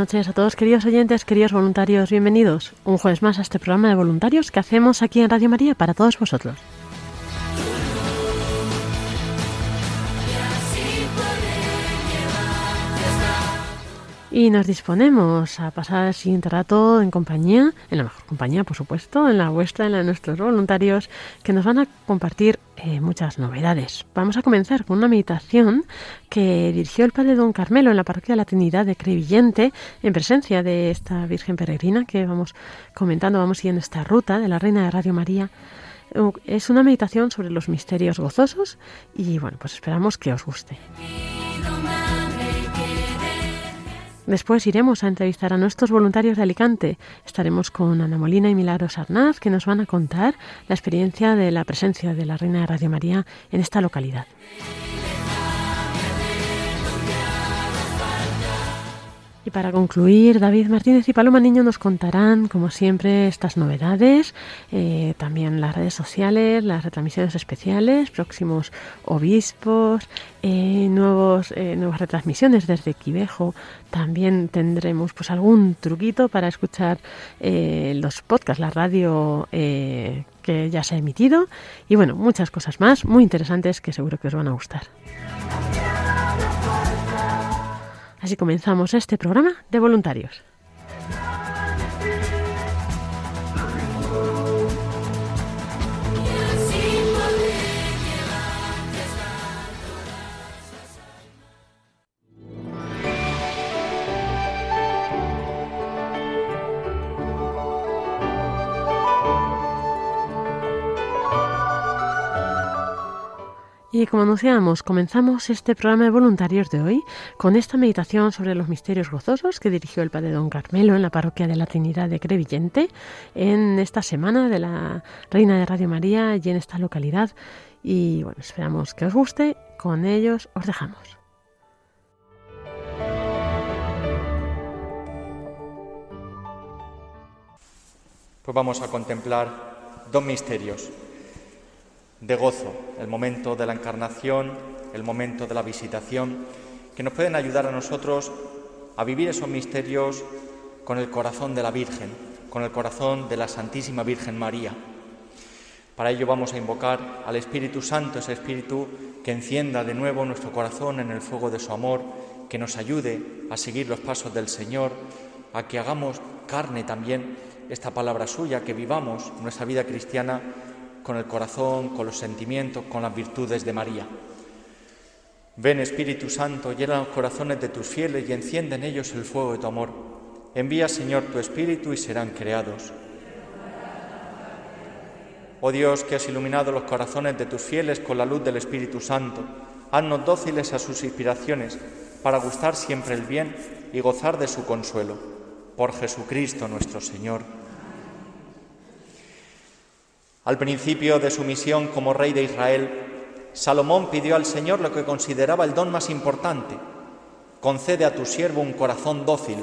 Noches a todos, queridos oyentes, queridos voluntarios, bienvenidos un jueves más a este programa de voluntarios que hacemos aquí en Radio María para todos vosotros. Y nos disponemos a pasar el siguiente rato en compañía, en la mejor compañía, por supuesto, en la vuestra, en la de nuestros voluntarios, que nos van a compartir eh, muchas novedades. Vamos a comenzar con una meditación que dirigió el padre Don Carmelo en la parroquia de la Trinidad de Crevillente, en presencia de esta Virgen Peregrina que vamos comentando, vamos siguiendo esta ruta de la Reina de Radio María. Uh, Es una meditación sobre los misterios gozosos y bueno, pues esperamos que os guste. Después iremos a entrevistar a nuestros voluntarios de Alicante. Estaremos con Ana Molina y Milagros Arnaz, que nos van a contar la experiencia de la presencia de la Reina de Radio María en esta localidad. Para concluir, David Martínez y Paloma Niño nos contarán, como siempre, estas novedades, eh, también las redes sociales, las retransmisiones especiales, próximos obispos, eh, nuevos, eh, nuevas retransmisiones desde Quivejo. También tendremos pues algún truquito para escuchar eh, los podcasts, la radio que ya se ha emitido y bueno, muchas cosas más muy interesantes que seguro que os van a gustar. Así comenzamos este programa de voluntarios. Y como anunciábamos, comenzamos este programa de voluntarios de hoy con esta meditación sobre los misterios gozosos que dirigió el padre don Carmelo en la parroquia de la Trinidad de Crevillente en esta semana de la Reina de Radio María y en esta localidad. Y bueno, esperamos que os guste. Con ellos os dejamos. Pues vamos a contemplar dos misterios de gozo, el momento de la encarnación, el momento de la visitación, que nos pueden ayudar a nosotros a vivir esos misterios con el corazón de la Virgen, con el corazón de la Santísima Virgen María. Para ello vamos a invocar al Espíritu Santo, ese Espíritu que encienda de nuevo nuestro corazón en el fuego de su amor, que nos ayude a seguir los pasos del Señor, a que hagamos carne también esta palabra suya, que vivamos nuestra vida cristiana con el corazón, con los sentimientos, con las virtudes de María. Ven Espíritu Santo, llena los corazones de tus fieles y enciende en ellos el fuego de tu amor. Envía, Señor, tu Espíritu y serán creados. Oh Dios, que has iluminado los corazones de tus fieles con la luz del Espíritu Santo, haznos dóciles a sus inspiraciones para gustar siempre el bien y gozar de su consuelo. Por Jesucristo nuestro Señor. Al principio de su misión como rey de Israel, Salomón pidió al Señor lo que consideraba el don más importante. Concede a tu siervo un corazón dócil.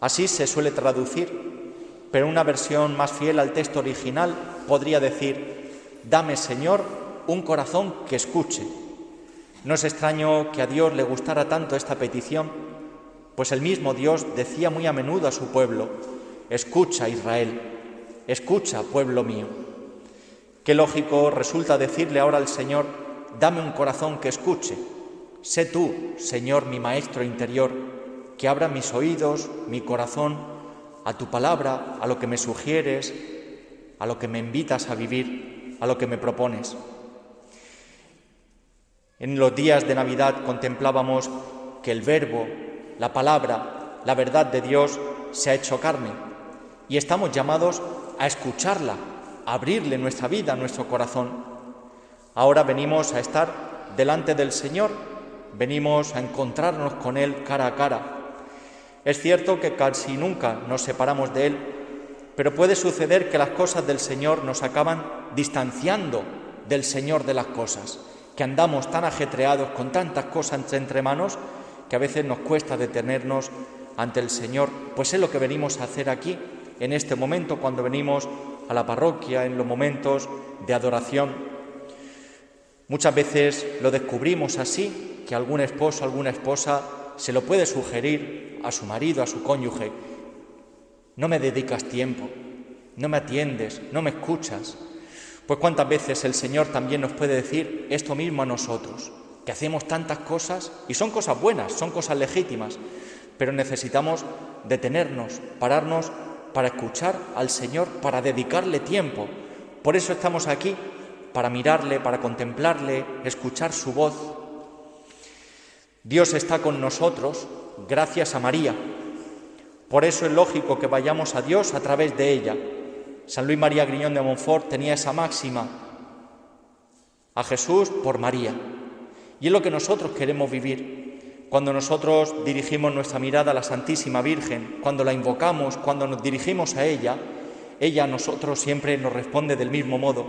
Así se suele traducir, pero una versión más fiel al texto original podría decir, dame Señor un corazón que escuche. No es extraño que a Dios le gustara tanto esta petición, pues el mismo Dios decía muy a menudo a su pueblo, escucha Israel, escucha, pueblo mío. Qué lógico resulta decirle ahora al Señor, dame un corazón que escuche. Sé tú, Señor, mi Maestro interior, que abra mis oídos, mi corazón, a tu palabra, a lo que me sugieres, a lo que me invitas a vivir, a lo que me propones. En los días de Navidad contemplábamos que el verbo, la palabra, la verdad de Dios se ha hecho carne y estamos llamados a escucharla, a abrirle nuestra vida, nuestro corazón. Ahora venimos a estar delante del Señor, venimos a encontrarnos con Él cara a cara. Es cierto que casi nunca nos separamos de Él, pero puede suceder que las cosas del Señor nos acaban distanciando del Señor de las cosas, que andamos tan ajetreados con tantas cosas entre manos que a veces nos cuesta detenernos ante el Señor, pues es lo que venimos a hacer aquí, en este momento, cuando venimos a la parroquia, en los momentos de adoración. Muchas veces lo descubrimos así, que algún esposo, alguna esposa se lo puede sugerir a su marido, a su cónyuge. No me dedicas tiempo, no me atiendes, no me escuchas. Pues cuántas veces el Señor también nos puede decir esto mismo a nosotros, que hacemos tantas cosas y son cosas buenas, son cosas legítimas, pero necesitamos detenernos, pararnos para escuchar al Señor, para dedicarle tiempo. Por eso estamos aquí, para mirarle, para contemplarle, escuchar su voz. Dios está con nosotros gracias a María. Por eso es lógico que vayamos a Dios a través de ella. San Luis María Griñón de Montfort tenía esa máxima, a Jesús por María. Y es lo que nosotros queremos vivir. Cuando nosotros dirigimos nuestra mirada a la Santísima Virgen, cuando la invocamos, cuando nos dirigimos a ella, ella a nosotros siempre nos responde del mismo modo,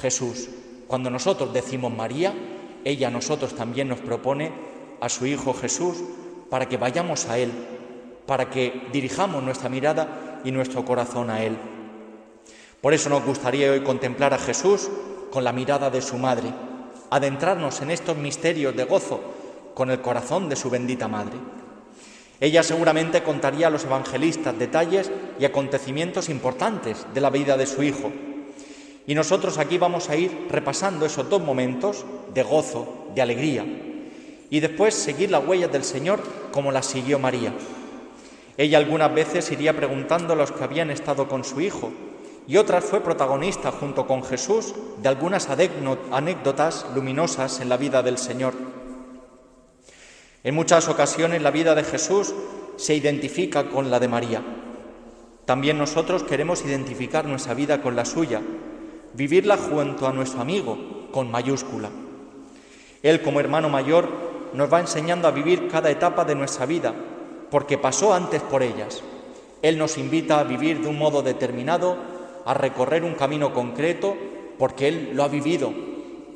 Jesús. Cuando nosotros decimos María, ella a nosotros también nos propone a su Hijo Jesús para que vayamos a Él, para que dirijamos nuestra mirada y nuestro corazón a Él. Por eso nos gustaría hoy contemplar a Jesús con la mirada de su Madre, adentrarnos en estos misterios de gozo con el corazón de su bendita Madre. Ella seguramente contaría a los evangelistas detalles y acontecimientos importantes de la vida de su Hijo. Y nosotros aquí vamos a ir repasando esos dos momentos de gozo, de alegría, y después seguir las huellas del Señor como las siguió María. Ella algunas veces iría preguntando a los que habían estado con su Hijo, y otras fue protagonista junto con Jesús de algunas anécdotas luminosas en la vida del Señor. En muchas ocasiones la vida de Jesús se identifica con la de María. También nosotros queremos identificar nuestra vida con la suya, vivirla junto a nuestro amigo, con mayúscula. Él como hermano mayor nos va enseñando a vivir cada etapa de nuestra vida, porque pasó antes por ellas. Él nos invita a vivir de un modo determinado, a recorrer un camino concreto, porque Él lo ha vivido,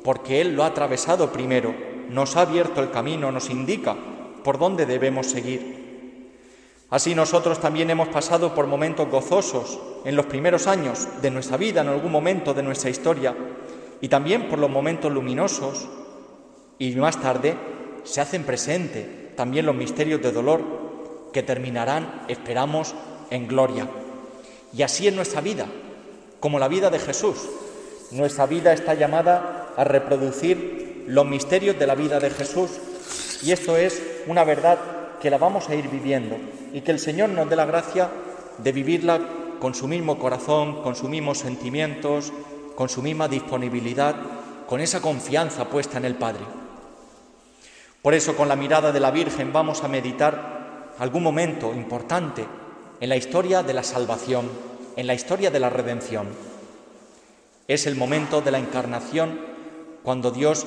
porque Él lo ha atravesado primero, nos ha abierto el camino, nos indica por dónde debemos seguir. Así nosotros también hemos pasado por momentos gozosos en los primeros años de nuestra vida, en algún momento de nuestra historia, y también por los momentos luminosos, y más tarde se hacen presente también los misterios de dolor que terminarán, esperamos, en gloria. Y así es nuestra vida, como la vida de Jesús. Nuestra vida está llamada a reproducir los misterios de la vida de Jesús y esto es una verdad que la vamos a ir viviendo y que el Señor nos dé la gracia de vivirla con su mismo corazón, con sus mismos sentimientos, con su misma disponibilidad, con esa confianza puesta en el Padre. Por eso con la mirada de la Virgen vamos a meditar algún momento importante en la historia de la salvación, en la historia de la redención. Es el momento de la encarnación cuando Dios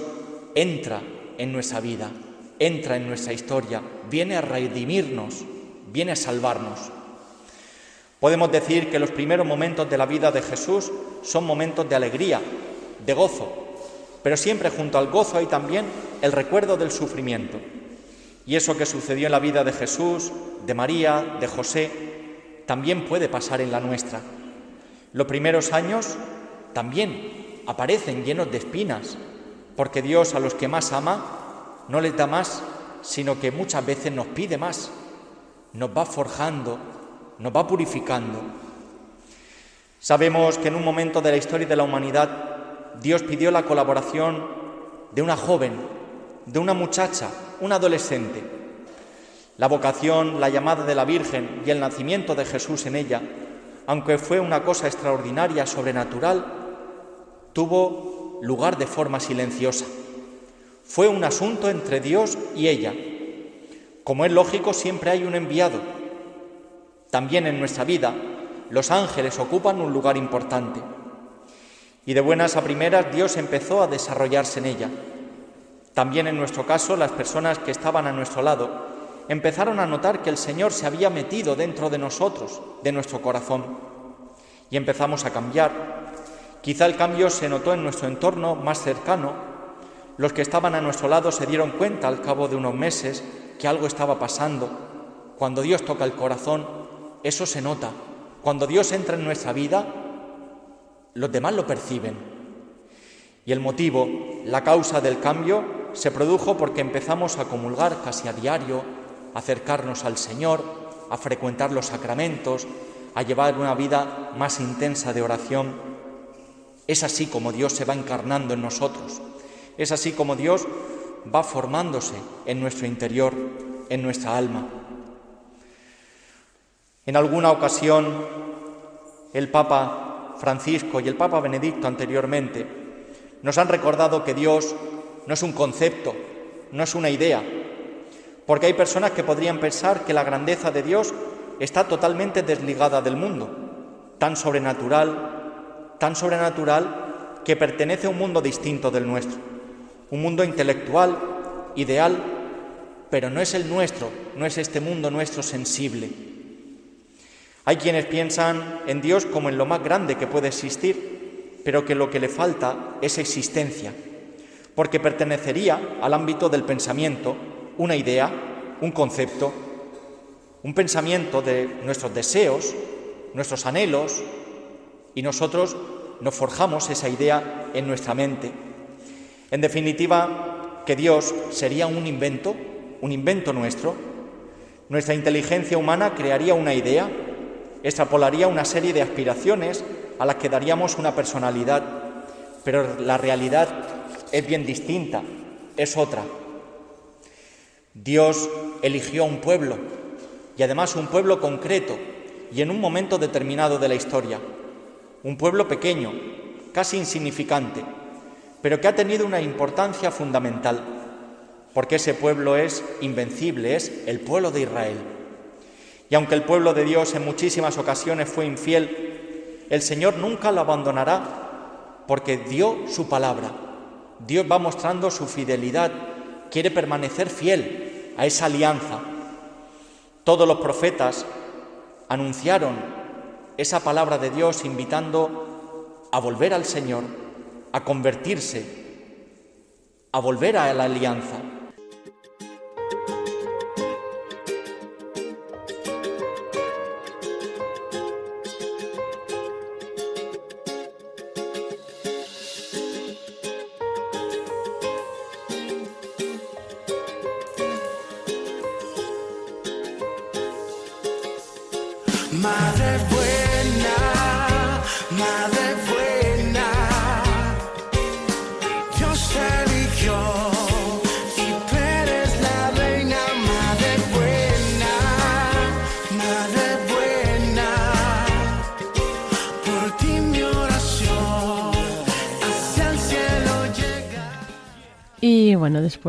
entra en nuestra vida, entra en nuestra historia, viene a redimirnos, viene a salvarnos. Podemos decir que los primeros momentos de la vida de Jesús son momentos de alegría, de gozo, pero siempre junto al gozo hay también el recuerdo del sufrimiento. Y eso que sucedió en la vida de Jesús, de María, de José, también puede pasar en la nuestra. Los primeros años también aparecen llenos de espinas, porque Dios a los que más ama no les da más, sino que muchas veces nos pide más, nos va forjando, nos va purificando. Sabemos que en un momento de la historia de la humanidad Dios pidió la colaboración de una joven, de una muchacha, un adolescente. La vocación, la llamada de la Virgen y el nacimiento de Jesús en ella, aunque fue una cosa extraordinaria, sobrenatural, tuvo lugar de forma silenciosa. Fue un asunto entre Dios y ella. Como es lógico, siempre hay un enviado. También en nuestra vida, los ángeles ocupan un lugar importante. Y de buenas a primeras Dios empezó a desarrollarse en ella. También en nuestro caso, las personas que estaban a nuestro lado empezaron a notar que el Señor se había metido dentro de nosotros, de nuestro corazón, y empezamos a cambiar. Quizá el cambio se notó en nuestro entorno más cercano. Los que estaban a nuestro lado se dieron cuenta al cabo de unos meses que algo estaba pasando. Cuando Dios toca el corazón, eso se nota. Cuando Dios entra en nuestra vida, los demás lo perciben. Y el motivo, la causa del cambio, se produjo porque empezamos a comulgar casi a diario, a acercarnos al Señor, a frecuentar los sacramentos, a llevar una vida más intensa de oración. Es así como Dios se va encarnando en nosotros. Es así como Dios va formándose en nuestro interior, en nuestra alma. En alguna ocasión, el Papa Francisco y el Papa Benedicto anteriormente nos han recordado que Dios no es un concepto, no es una idea, porque hay personas que podrían pensar que la grandeza de Dios está totalmente desligada del mundo, tan sobrenatural, tan sobrenatural que pertenece a un mundo distinto del nuestro, un mundo intelectual, ideal, pero no es el nuestro, no es este mundo nuestro sensible. Hay quienes piensan en Dios como en lo más grande que puede existir, pero que lo que le falta es existencia, porque pertenecería al ámbito del pensamiento, una idea, un concepto, un pensamiento de nuestros deseos, nuestros anhelos, y nosotros nos forjamos esa idea en nuestra mente. En definitiva, que Dios sería un invento, un invento nuestro. Nuestra inteligencia humana crearía una idea, extrapolaría una serie de aspiraciones a las que daríamos una personalidad, pero la realidad es bien distinta, es otra. Dios eligió a un pueblo, y además un pueblo concreto, y en un momento determinado de la historia, un pueblo pequeño, casi insignificante, pero que ha tenido una importancia fundamental, porque ese pueblo es invencible, es el pueblo de Israel. Y aunque el pueblo de Dios en muchísimas ocasiones fue infiel, el Señor nunca lo abandonará porque dio su palabra. Dios va mostrando su fidelidad, quiere permanecer fiel a esa alianza. Todos los profetas anunciaron esa palabra de Dios invitando a volver al Señor, a convertirse, a volver a la alianza.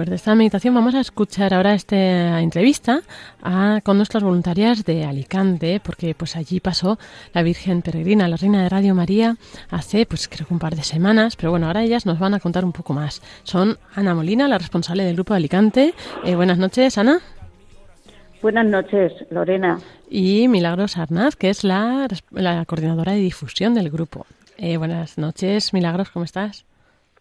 Después de esta meditación vamos a escuchar ahora esta entrevista a- con nuestras voluntarias de Alicante, porque pues allí pasó la Virgen Peregrina, la Reina de Radio María, hace pues creo que un par de semanas, pero bueno, ahora ellas nos van a contar un poco más. Son Ana Molina, la responsable del Grupo de Alicante. Eh, buenas noches, Ana. Buenas noches, Lorena. Y Milagros Arnaz, que es la, la coordinadora de difusión del grupo. Eh, buenas noches, Milagros, ¿cómo estás?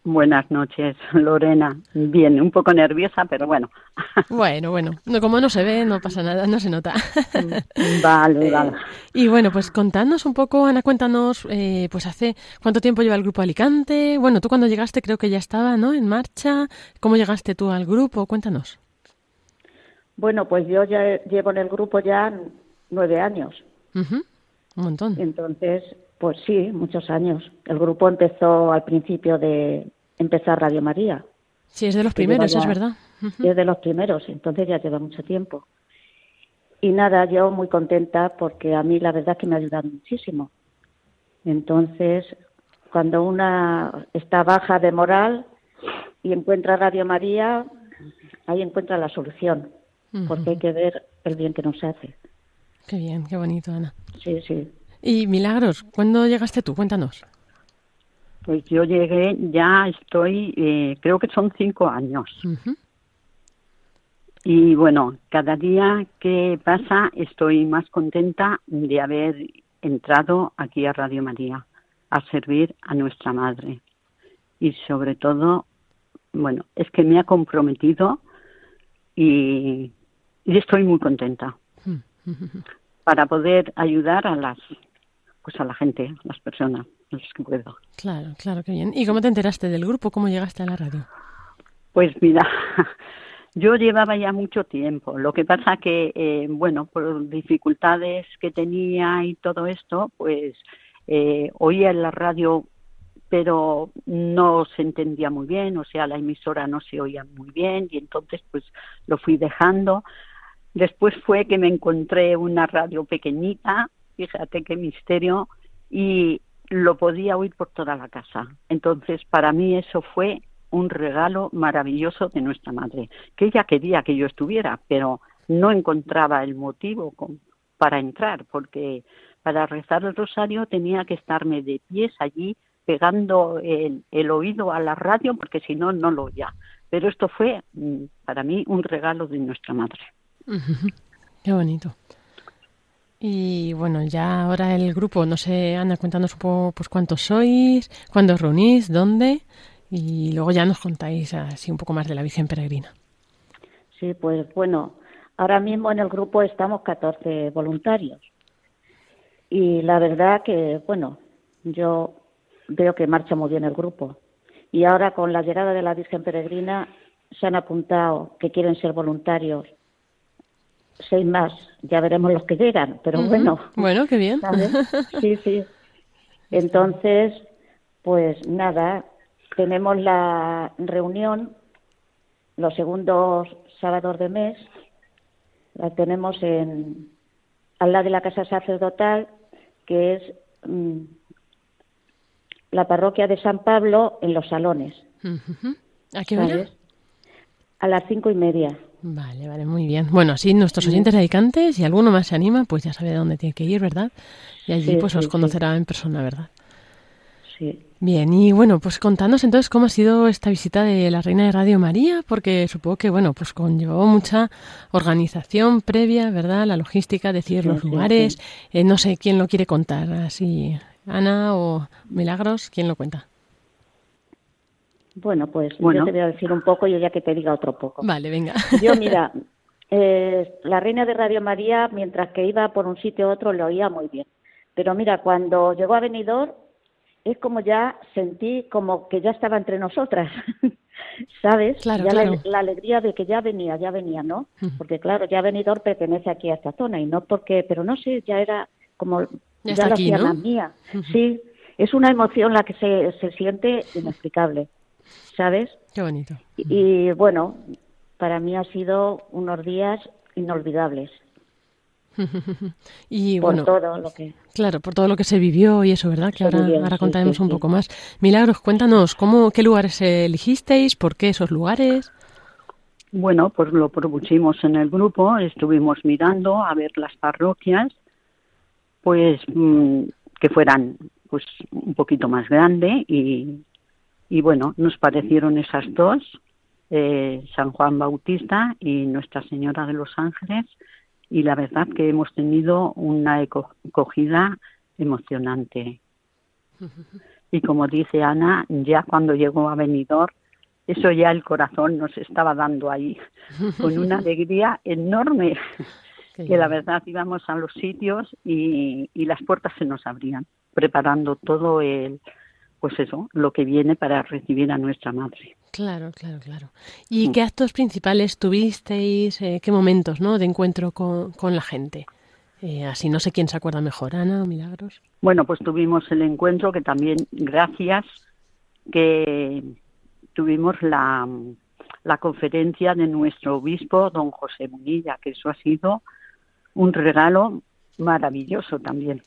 Buenas noches, Lorena. Bien, un poco nerviosa, pero bueno. Bueno, bueno, no, como no se ve, no pasa nada, no se nota. Vale, vale. Y bueno, pues contadnos un poco, Ana, cuéntanos, eh, pues hace cuánto tiempo lleva el grupo Alicante. Bueno, tú cuando llegaste creo que ya estaba, ¿no? En marcha. ¿Cómo llegaste tú al grupo? Cuéntanos. Bueno, pues yo ya llevo en el grupo ya nueve años. Un montón. Entonces, Pues sí, muchos años. El grupo empezó al principio de empezar Radio María. Sí, es de los primeros, es verdad. Es de los primeros, entonces ya lleva mucho tiempo. Y nada, yo muy contenta porque a mí la verdad es que me ha ayudado muchísimo. Entonces, cuando una está baja de moral y encuentra Radio María, ahí encuentra la solución, porque hay que ver el bien que nos hace. Qué bien, qué bonito, Ana. Sí, sí. Y Milagros, ¿cuándo llegaste tú? Cuéntanos. Pues yo llegué, ya estoy, eh, creo que son cinco años. Y bueno, cada día que pasa estoy más contenta de haber entrado aquí a Radio María a servir a nuestra madre. Y sobre todo, bueno, es que me ha comprometido y, y estoy muy contenta para poder ayudar a las pues a la gente, a las personas, a los que puedo. Claro, claro, qué bien. ¿Y cómo te enteraste del grupo? ¿Cómo llegaste a la radio? Pues mira, yo llevaba ya mucho tiempo. Lo que pasa que, eh, bueno, por dificultades que tenía y todo esto, pues eh, oía en la radio, pero no se entendía muy bien, o sea, la emisora no se oía muy bien y entonces pues lo fui dejando. Después fue que me encontré una radio pequeñita, fíjate qué misterio, y lo podía oír por toda la casa. Entonces, para mí eso fue un regalo maravilloso de nuestra madre, que ella quería que yo estuviera, pero no encontraba el motivo para entrar, porque para rezar el rosario tenía que estarme de pies allí pegando el, el oído a la radio, porque si no, no lo oía. Pero esto fue mm, para mí un regalo de nuestra madre. Qué bonito. Y bueno, ya ahora el grupo, no sé, Ana, cuéntanos un poco pues cuántos sois, cuándo os reunís, dónde, y luego ya nos contáis así un poco más de la Virgen Peregrina. Sí, pues bueno, ahora mismo en el grupo estamos 14 voluntarios. Y la verdad que, bueno, yo veo que marcha muy bien el grupo. Y ahora con la llegada de la Virgen Peregrina se han apuntado que quieren ser voluntarios. Seis más, ya veremos los que llegan, pero bueno. Bueno, qué bien. ¿sabes? Sí, sí. Entonces, pues nada, tenemos la reunión los segundos sábados de mes. La tenemos en al lado de la casa sacerdotal, que es mm, la parroquia de San Pablo en los salones. ¿A qué hora? A las cinco y media. Vale, vale, muy bien. Bueno, así nuestros oyentes radicantes, si alguno más se anima, pues ya sabe a dónde tiene que ir, ¿verdad? Y allí Sí, pues sí, os sí. conocerá en persona, ¿verdad? Sí. Bien, y bueno, pues contanos entonces cómo ha sido esta visita de la Reina de Radio María, porque supongo que, bueno, pues conllevó mucha organización previa, ¿verdad? La logística, decir los lugares. Eh, no sé quién lo quiere contar, así, Ana o Milagros, ¿quién lo cuenta? Bueno, pues Bueno. yo te voy a decir un poco y ya que te diga otro poco. Vale, venga. Yo, mira, eh, la reina de Radio María, mientras que iba por un sitio a otro, lo oía muy bien. Pero mira, cuando llegó a Benidorm, es como ya sentí como que ya estaba entre nosotras, ¿sabes? Claro, ya la- claro. La, alegría de que ya venía, ya venía, ¿no? Porque claro, ya Benidorm pertenece aquí a esta zona y no porque, pero no sé, ya era como, ya, está lo aquí, hacía ¿no? la mía. Sí, es una emoción la que se, se siente inexplicable, ¿sabes? Qué bonito. Y bueno, para mí ha sido unos días inolvidables Y por bueno, todo lo que claro, por todo lo que se vivió y eso, ¿verdad? Que ahora, vivió, ahora sí, contaremos sí, un sí. poco más. Milagros, cuéntanos, ¿cómo, ¿qué lugares elegisteis? ¿Por qué esos lugares? Bueno, pues lo propusimos en el grupo, estuvimos mirando a ver las parroquias, pues mm, que fueran pues un poquito más grande y, y bueno, nos parecieron esas dos, eh, San Juan Bautista y Nuestra Señora de los Ángeles, y la verdad que hemos tenido una acogida emocionante. Y como dice Ana, ya cuando llegó a Benidorm, eso ya el corazón nos estaba dando ahí, con una alegría enorme, que la verdad íbamos a los sitios y, y las puertas se nos abrían, preparando todo el, pues eso, lo que viene para recibir a nuestra madre. Claro, claro, claro. ¿Y qué actos principales tuvisteis? eh, ¿Qué momentos, no, de encuentro con, con la gente? Eh, así no sé quién se acuerda mejor, Ana o Milagros. Bueno, pues tuvimos el encuentro que también, gracias, que tuvimos la, la conferencia de nuestro obispo, don José Munilla, que eso ha sido un regalo maravilloso también.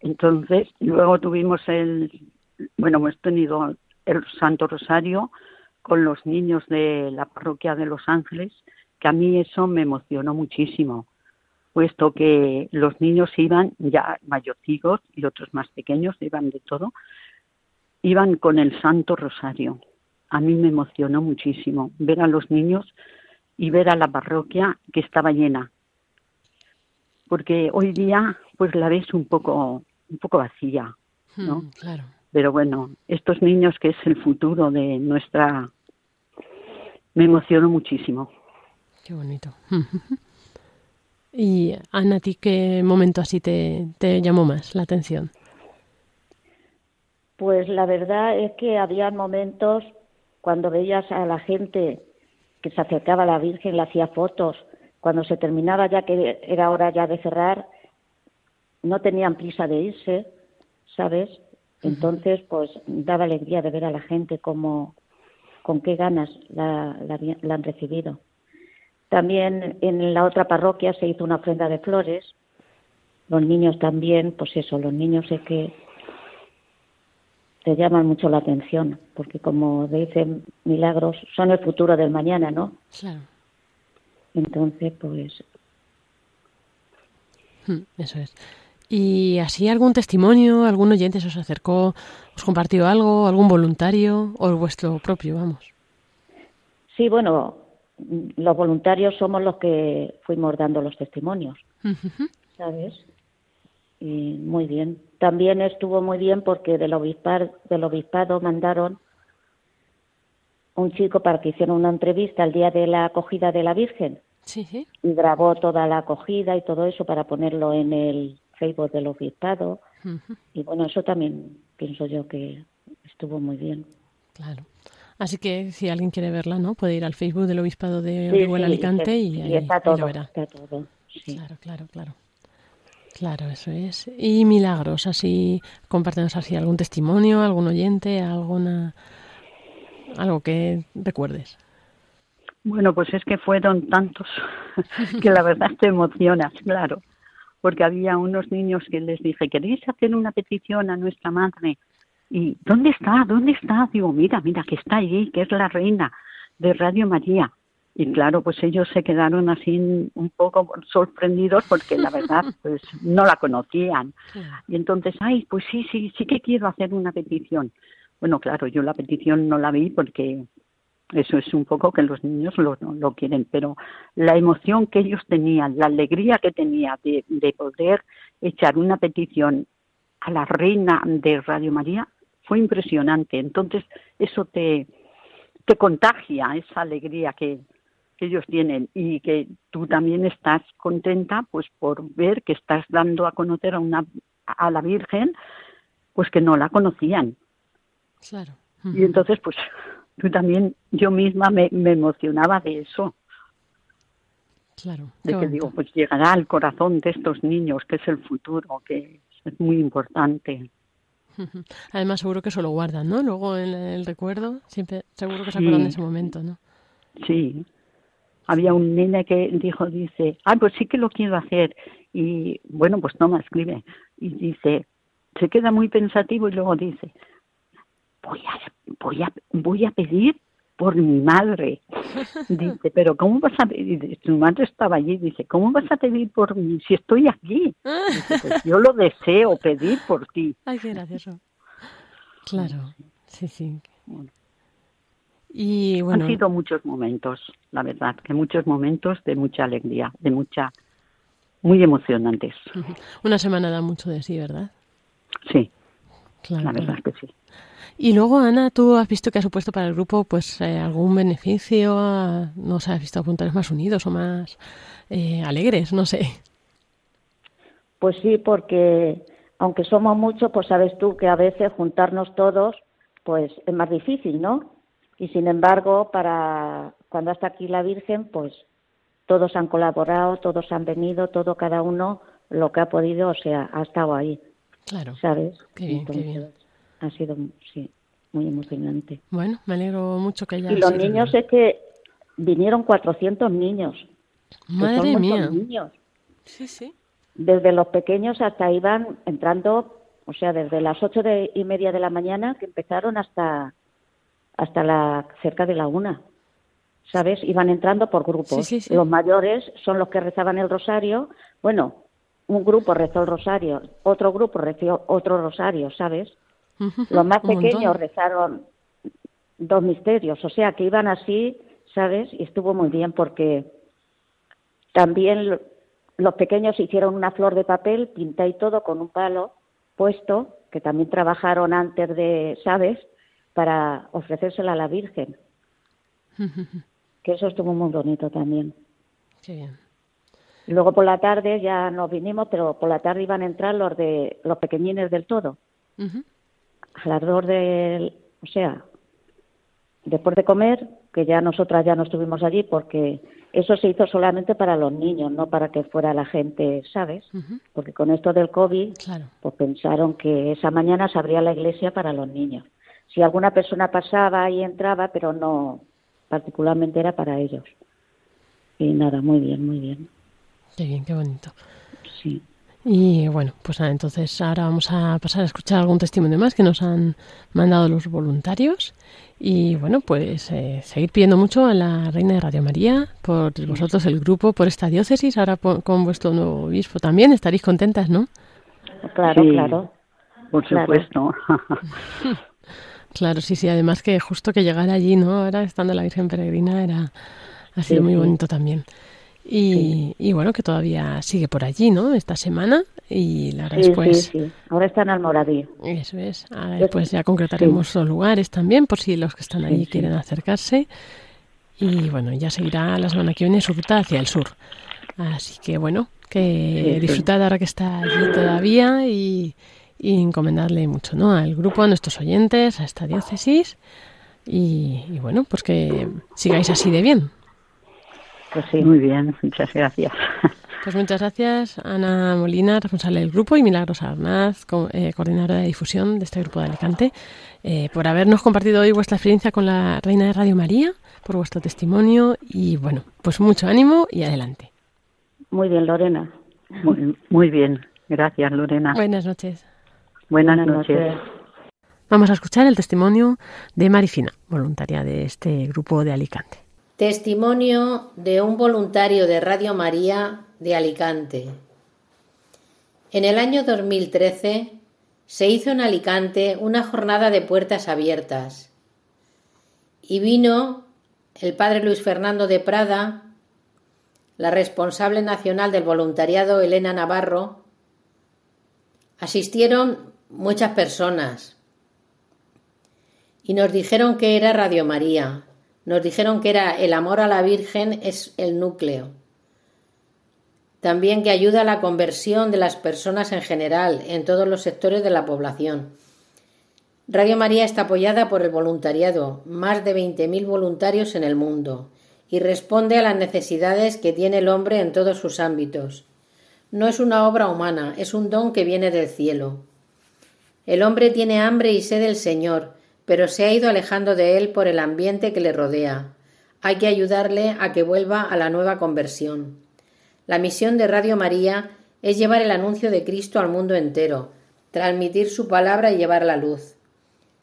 Entonces, luego tuvimos el, bueno, hemos tenido el Santo Rosario con los niños de la parroquia de Los Ángeles, que a mí eso me emocionó muchísimo, puesto que los niños iban ya mayorcigos y otros más pequeños, iban de todo, iban con el Santo Rosario. A mí me emocionó muchísimo ver a los niños y ver a la parroquia que estaba llena. Porque hoy día pues la ves un poco un poco vacía, ¿no? Mm, claro. Pero bueno, estos niños que es el futuro de nuestra me emocionó muchísimo. Qué bonito. y Ana, ¿a ti qué momento así te, te llamó más la atención? Pues la verdad es que había momentos cuando veías a la gente que se acercaba a la Virgen, le hacía fotos, cuando se terminaba ya que era hora ya de cerrar, no tenían prisa de irse, ¿sabes? Entonces, pues daba alegría de ver a la gente como con qué ganas la, la, la han recibido. También en la otra parroquia se hizo una ofrenda de flores. Los niños también, pues eso, los niños es que te llaman mucho la atención, porque como dicen Milagros, son el futuro del mañana, ¿no? Claro. Entonces, pues Mm, Eso es. ¿Y así algún testimonio, algún oyente se os acercó, os compartió algo, algún voluntario o vuestro propio, vamos? sí, bueno, los voluntarios somos los que fuimos dando los testimonios. ¿sabes? Y muy bien. También estuvo muy bien porque del obispado, del obispado mandaron un chico para que hiciera una entrevista el día de la acogida de la Virgen Sí, sí. y grabó toda la acogida y todo eso para ponerlo en el Facebook del obispado. Y bueno, eso también pienso yo que estuvo muy bien. Claro. Así que si alguien quiere verla, ¿no? Puede ir al Facebook del Obispado de Sí, Orihuela sí, Alicante y, ahí, está ahí todo, lo verá. está todo. Sí. Claro, claro, claro. Claro, eso es. Y milagros, así, compártenos así algún testimonio, algún oyente, alguna algo que recuerdes. Bueno, pues es que fueron tantos que la verdad te emocionas, claro. Porque había unos niños que les dije, ¿queréis hacer una petición a nuestra madre? Y, ¿dónde está? ¿Dónde está? Digo, mira, mira, que está allí, que es la reina de Radio María. Y claro, pues ellos se quedaron así un poco sorprendidos porque la verdad, pues no la conocían. Y entonces, ay, pues sí, sí, sí que quiero hacer una petición. Bueno, claro, yo la petición no la vi porque eso es un poco que los niños lo, lo quieren, pero la emoción que ellos tenían, la alegría que tenía de, de poder echar una petición a la reina de Radio María fue impresionante. Entonces, eso te, te contagia, esa alegría que, que ellos tienen y que tú también estás contenta pues por ver que estás dando a conocer a una a la Virgen pues que no la conocían Claro. y entonces pues tú también yo misma me, me emocionaba de eso Claro. de que digo pues llegará al corazón de estos niños que es el futuro que es muy importante. Además, seguro que eso lo guardan, ¿no? Luego en el recuerdo, siempre seguro que se acuerdan Sí. de ese momento, ¿no? Sí. Había un nene que dijo, dice, ah, pues sí que lo quiero hacer. Y bueno, pues toma, escribe. Y dice, se queda muy pensativo y luego dice, voy a, voy a, voy a pedir por mi madre. Dice, pero ¿cómo vas a pedir? Su madre estaba allí, dice, ¿cómo vas a pedir por mí si estoy aquí? Dice, pues yo lo deseo pedir por ti. Ay, qué gracioso. Claro, sí, sí. Bueno. Y bueno, Han sido muchos momentos, la verdad, que muchos momentos de mucha alegría, de mucha, muy emocionantes. una semana da mucho de sí, ¿verdad? Sí, Claro. la claro. verdad que sí. Y luego, Ana, tú has visto que ha supuesto para el grupo pues eh, algún beneficio, ah, no sé, has visto apuntados más unidos o más eh, alegres, no sé. Pues sí, porque aunque somos muchos, pues sabes tú que a veces juntarnos todos, pues es más difícil, ¿no? Y sin embargo, para cuando está aquí la Virgen, pues todos han colaborado, todos han venido, todo cada uno lo que ha podido, o sea, ha estado ahí, Claro. ¿sabes? Qué bien, qué bien. Ha sido, sí, muy emocionante. Bueno, me alegro mucho que haya Y los sido- niños es que vinieron 400 niños. son Madre muchos mía. niños. Sí, sí. Desde los pequeños hasta iban entrando, o sea, desde las ocho de- y media de la mañana que empezaron hasta hasta la cerca de la una. ¿Sabes? Iban entrando por grupos. Sí, sí, sí. Los mayores son los que rezaban el rosario. Bueno, un grupo rezó el rosario, otro grupo rezó otro rosario, ¿sabes? Los más pequeños rezaron dos misterios, o sea que iban así, ¿sabes? Y estuvo muy bien porque también lo- los pequeños hicieron una flor de papel, pinta y todo con un palo puesto, que también trabajaron antes de, ¿sabes? Para ofrecérsela a la Virgen, que eso estuvo muy bonito también. Qué bien. Luego por la tarde ya nos vinimos, pero por la tarde iban a entrar los de los pequeñines del todo. A las dos del, o sea, después de comer, que ya nosotras ya no estuvimos allí porque eso se hizo solamente para los niños, no para que fuera la gente, ¿sabes? Ujú. Porque con esto del COVID, Claro. pues pensaron que esa mañana se abría la iglesia para los niños. Si alguna persona pasaba y entraba, pero no, particularmente era para ellos. Y nada, muy bien, muy bien, Qué bien, qué bonito. sí. Y bueno, pues nada, entonces ahora vamos a pasar a escuchar algún testimonio más que nos han mandado los voluntarios. Y bueno, pues eh, seguir pidiendo mucho a la Reina de Radio María, por vosotros el grupo, por esta diócesis, ahora con vuestro nuevo obispo también, estaréis contentas, ¿no? Claro, Sí. claro. Por Claro. supuesto. Claro, sí, sí, además que justo que llegara allí, ¿no? Ahora estando la Virgen Peregrina era, ha sido Sí, muy sí. bonito también. Y, y bueno, que todavía sigue por allí, ¿no? Esta semana y la verdad Sí, pues... sí, sí. Ahora está en Almoradí. Eso es. Ahora Es- después ya concretaremos los lugares también, por si los que están allí quieren acercarse. Y bueno, ya seguirá la semana que viene su ruta hacia el sur. Así que bueno, que disfrutad ahora que está allí todavía y, y encomendarle mucho, ¿no? Al grupo, a nuestros oyentes, a esta diócesis. Y, y bueno, pues que sigáis así de bien. Pues sí. Muy bien, muchas gracias. Pues muchas gracias, Ana Molina, responsable del grupo, y Milagros Arnaz, co- eh, coordinadora de difusión de este grupo de Alicante, eh, por habernos compartido hoy vuestra experiencia con la Reina de Radio María, por vuestro testimonio y bueno, pues mucho ánimo y adelante. Muy bien, Lorena. Muy, muy bien, gracias Lorena. Buenas noches. Buenas, Buenas noches. noches. Vamos a escuchar el testimonio de Marifina, voluntaria de este grupo de Alicante. Testimonio de un voluntario de Radio María de Alicante. En el año 2013 se hizo en Alicante una jornada de puertas abiertas y vino el padre Luis Fernando de Prada, la responsable nacional del voluntariado Elena Navarro, asistieron muchas personas y nos dijeron que era Radio María, nos dijeron que era el amor a la Virgen es el núcleo. También que ayuda a la conversión de las personas en general, en todos los sectores de la población. Radio María está apoyada por el voluntariado, más de 20.000 voluntarios en el mundo, y responde a las necesidades que tiene el hombre en todos sus ámbitos. No es una obra humana, es un don que viene del cielo. El hombre tiene hambre y sed del Señor, pero se ha ido alejando de él por el ambiente que le rodea. Hay que ayudarle a que vuelva a la nueva conversión. La misión de Radio María es llevar el anuncio de Cristo al mundo entero, transmitir su palabra y llevar la luz.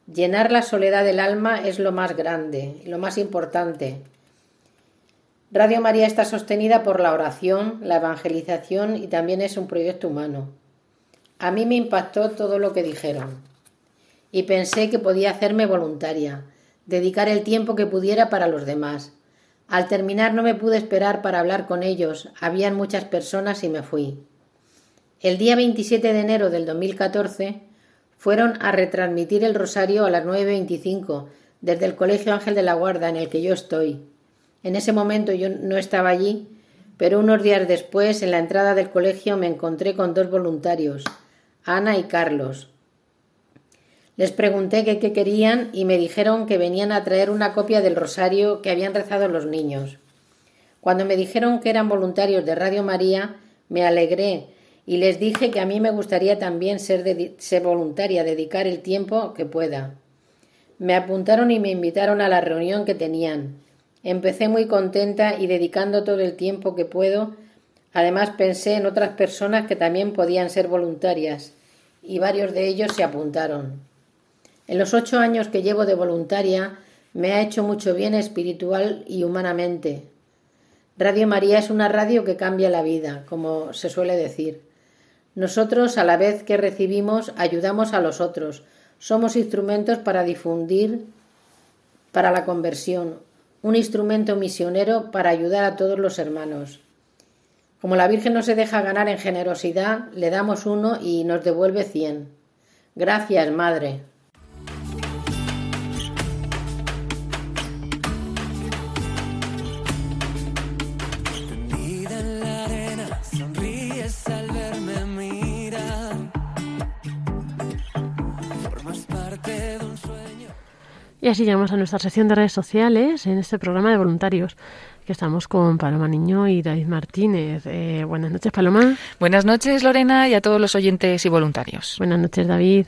Llenar la soledad del alma es lo más grande lo más importante. Radio María está sostenida por la oración, la evangelización y también es un proyecto humano. A mí me impactó todo lo que dijeron y pensé que podía hacerme voluntaria, dedicar el tiempo que pudiera para los demás. Al terminar no me pude esperar para hablar con ellos, habían muchas personas y me fui. El día 27 de enero del 2014 fueron a retransmitir el rosario a las 9.25 desde el Colegio Ángel de la Guarda en el que yo estoy. En ese momento yo no estaba allí, pero unos días después en la entrada del colegio me encontré con dos voluntarios, Ana y Carlos. Les pregunté qué querían y me dijeron que venían a traer una copia del rosario que habían rezado los niños. Cuando me dijeron que eran voluntarios de Radio María, me alegré y les dije que a mí me gustaría también ser, ser voluntaria, dedicar el tiempo que pueda. Me apuntaron y me invitaron a la reunión que tenían. Empecé muy contenta y dedicando todo el tiempo que puedo. Además pensé en otras personas que también podían ser voluntarias y varios de ellos se apuntaron. En los ocho años que llevo de voluntaria me ha hecho mucho bien espiritual y humanamente. Radio María es una radio que cambia la vida, como se suele decir. Nosotros, a la vez que recibimos, ayudamos a los otros. Somos instrumentos para difundir, para la conversión, un instrumento misionero para ayudar a todos los hermanos. Como la Virgen no se deja ganar en generosidad, le damos uno y nos devuelve cien. Gracias, Madre. Y así llegamos a nuestra sección de redes sociales en este programa de voluntarios, que estamos con Paloma Niño y David Martínez. Eh, buenas noches, Paloma. Buenas noches, Lorena, y a todos los oyentes y voluntarios. Buenas noches, David.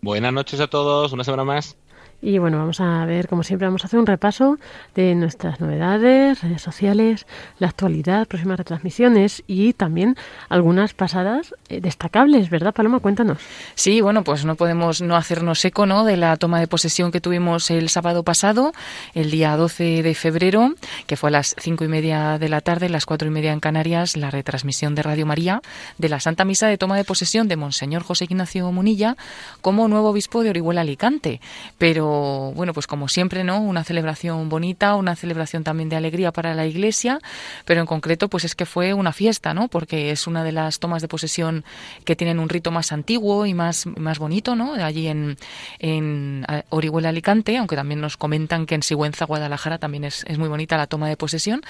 Buenas noches a todos, una semana más. Y bueno, vamos a ver, como siempre, vamos a hacer un repaso de nuestras novedades, redes sociales, la actualidad, próximas retransmisiones y también algunas pasadas eh, destacables, ¿verdad, Paloma? Cuéntanos. Sí, bueno, pues no podemos no hacernos eco ¿no? de la toma de posesión que tuvimos el sábado pasado, el día 12 de febrero, que fue a las cinco y media de la tarde, las cuatro y media en Canarias, la retransmisión de Radio María de la Santa Misa de toma de posesión de Monseñor José Ignacio Munilla como nuevo obispo de Orihuela Alicante. Pero bueno, pues como siempre, ¿no? Una celebración bonita, una celebración también de alegría para la Iglesia, pero en concreto, pues es que fue una fiesta, ¿no? Porque es una de las tomas de posesión que tienen un rito más antiguo y más, más bonito, ¿no? Allí en, en Orihuela Alicante, aunque también nos comentan que en Sigüenza, Guadalajara, también es, es muy bonita la toma de posesión.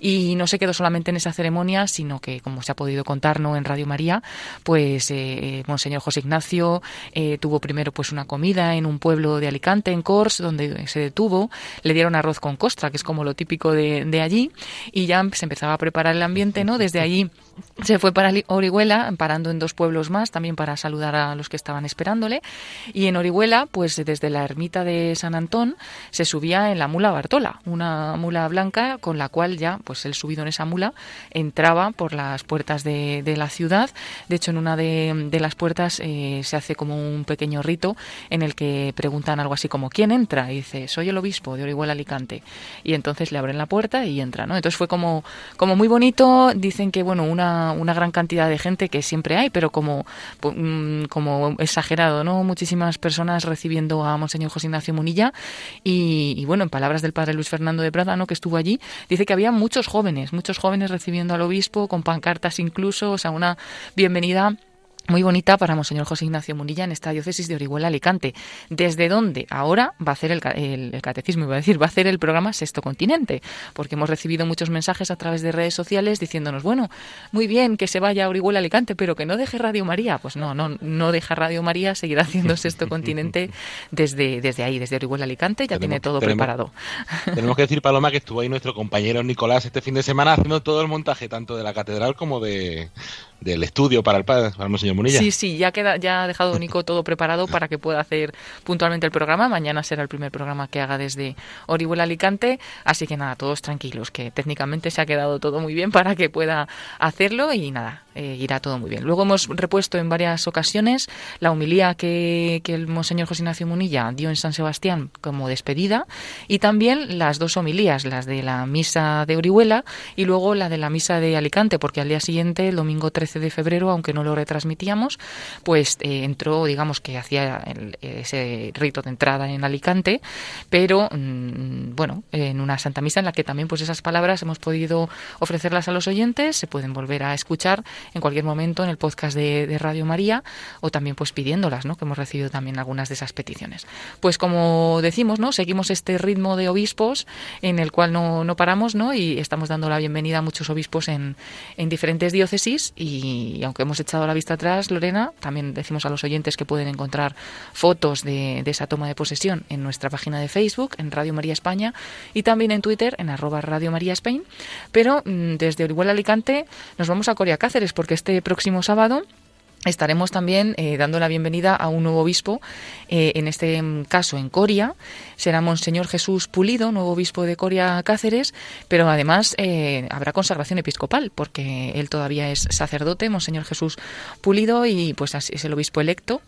Y no se quedó solamente en esa ceremonia, sino que, como se ha podido contar, ¿no? En Radio María, pues eh, Monseñor José Ignacio eh, tuvo primero pues una comida en un pueblo de Alicante, en Cors, donde se detuvo, le dieron arroz con costra, que es como lo típico de, de allí, y ya se empezaba a preparar el ambiente, ¿no? Desde allí se fue para Orihuela, parando en dos pueblos más, también para saludar a los que estaban esperándole, y en Orihuela, pues desde la ermita de San Antón, se subía en la mula Bartola, una mula blanca con la cual ya, pues él subido en esa mula, entraba por las puertas de, la ciudad, de hecho en una de, las puertas eh, se hace como un pequeño rito en el que preguntan algo así como ¿quién entra? Y dice, soy el obispo de Orihuela Alicante. Y entonces le abren la puerta y entra. Entonces fue como, como muy bonito, dicen que, bueno, una, una gran cantidad de gente que siempre hay, pero como, mm, como exagerado, ¿no? Muchísimas personas recibiendo a Monseñor José Ignacio Munilla y, y, bueno, en palabras del padre Luis Fernando de Prada, ¿no? Que estuvo allí, dice que había muchos jóvenes, muchos jóvenes recibiendo al obispo, con pancartas incluso, o sea, una bienvenida muy bonita para Monseñor José Ignacio Munilla en esta diócesis de Orihuela Alicante, desde donde ahora va a hacer el, el, el, catecismo, iba a decir, va a hacer el programa Sexto Continente, porque hemos recibido muchos mensajes a través de redes sociales diciéndonos, bueno, muy bien que se vaya a Orihuela Alicante, pero que no deje Radio María. Pues no, no, no deja Radio María, seguirá haciendo Sexto Continente desde, desde ahí, desde Orihuela Alicante, ya tenemos, tiene todo tenemos, preparado. Tenemos que decir, Paloma, que estuvo ahí nuestro compañero Nicolás este fin de semana haciendo todo el montaje, tanto de la catedral como de del estudio para el padre, para el Monseñor Munilla. Sí, sí, ya queda, ya ha dejado Nico todo preparado para que pueda hacer puntualmente el programa. Mañana será el primer programa que haga desde Orihuela Alicante, así que nada, todos tranquilos, que técnicamente se ha quedado todo muy bien para que pueda hacerlo y nada, eh, irá todo muy bien. Luego hemos repuesto en varias ocasiones la humilía que, que el Monseñor José Ignacio Munilla dio en San Sebastián como despedida y también las dos homilías, las de la misa de Orihuela y luego la de la misa de Alicante, porque al día siguiente, el domingo 13 de febrero, aunque no lo pues eh, entró, digamos que hacía ese rito de entrada en Alicante, pero mmm, bueno, en una Santa Misa en la que también pues esas palabras hemos podido ofrecerlas a los oyentes, se pueden volver a escuchar en cualquier momento en el podcast de, Radio María o también pues pidiéndolas, ¿no? que hemos recibido también algunas de esas peticiones. Pues como decimos, ¿no? seguimos este ritmo de obispos en el cual no, no paramos ¿no? y estamos dando la bienvenida a muchos obispos en, en diferentes diócesis y aunque hemos echado la vista atrás, Lorena, también decimos a los oyentes que pueden encontrar fotos de, de esa toma de posesión en nuestra página de Facebook, en Radio María España, y también en Twitter, en arroba Radio María Spain. Pero mm, desde Orihuela Alicante nos vamos a Coria Cáceres, porque este próximo sábado Estaremos también eh, dando la bienvenida a un nuevo obispo, eh, en este mm, caso en Coria. Será Monseñor Jesús Pulido, nuevo obispo de Coria Cáceres, pero además eh, habrá consagración episcopal, porque él todavía es sacerdote, Monseñor Jesús Pulido, y pues es el obispo electo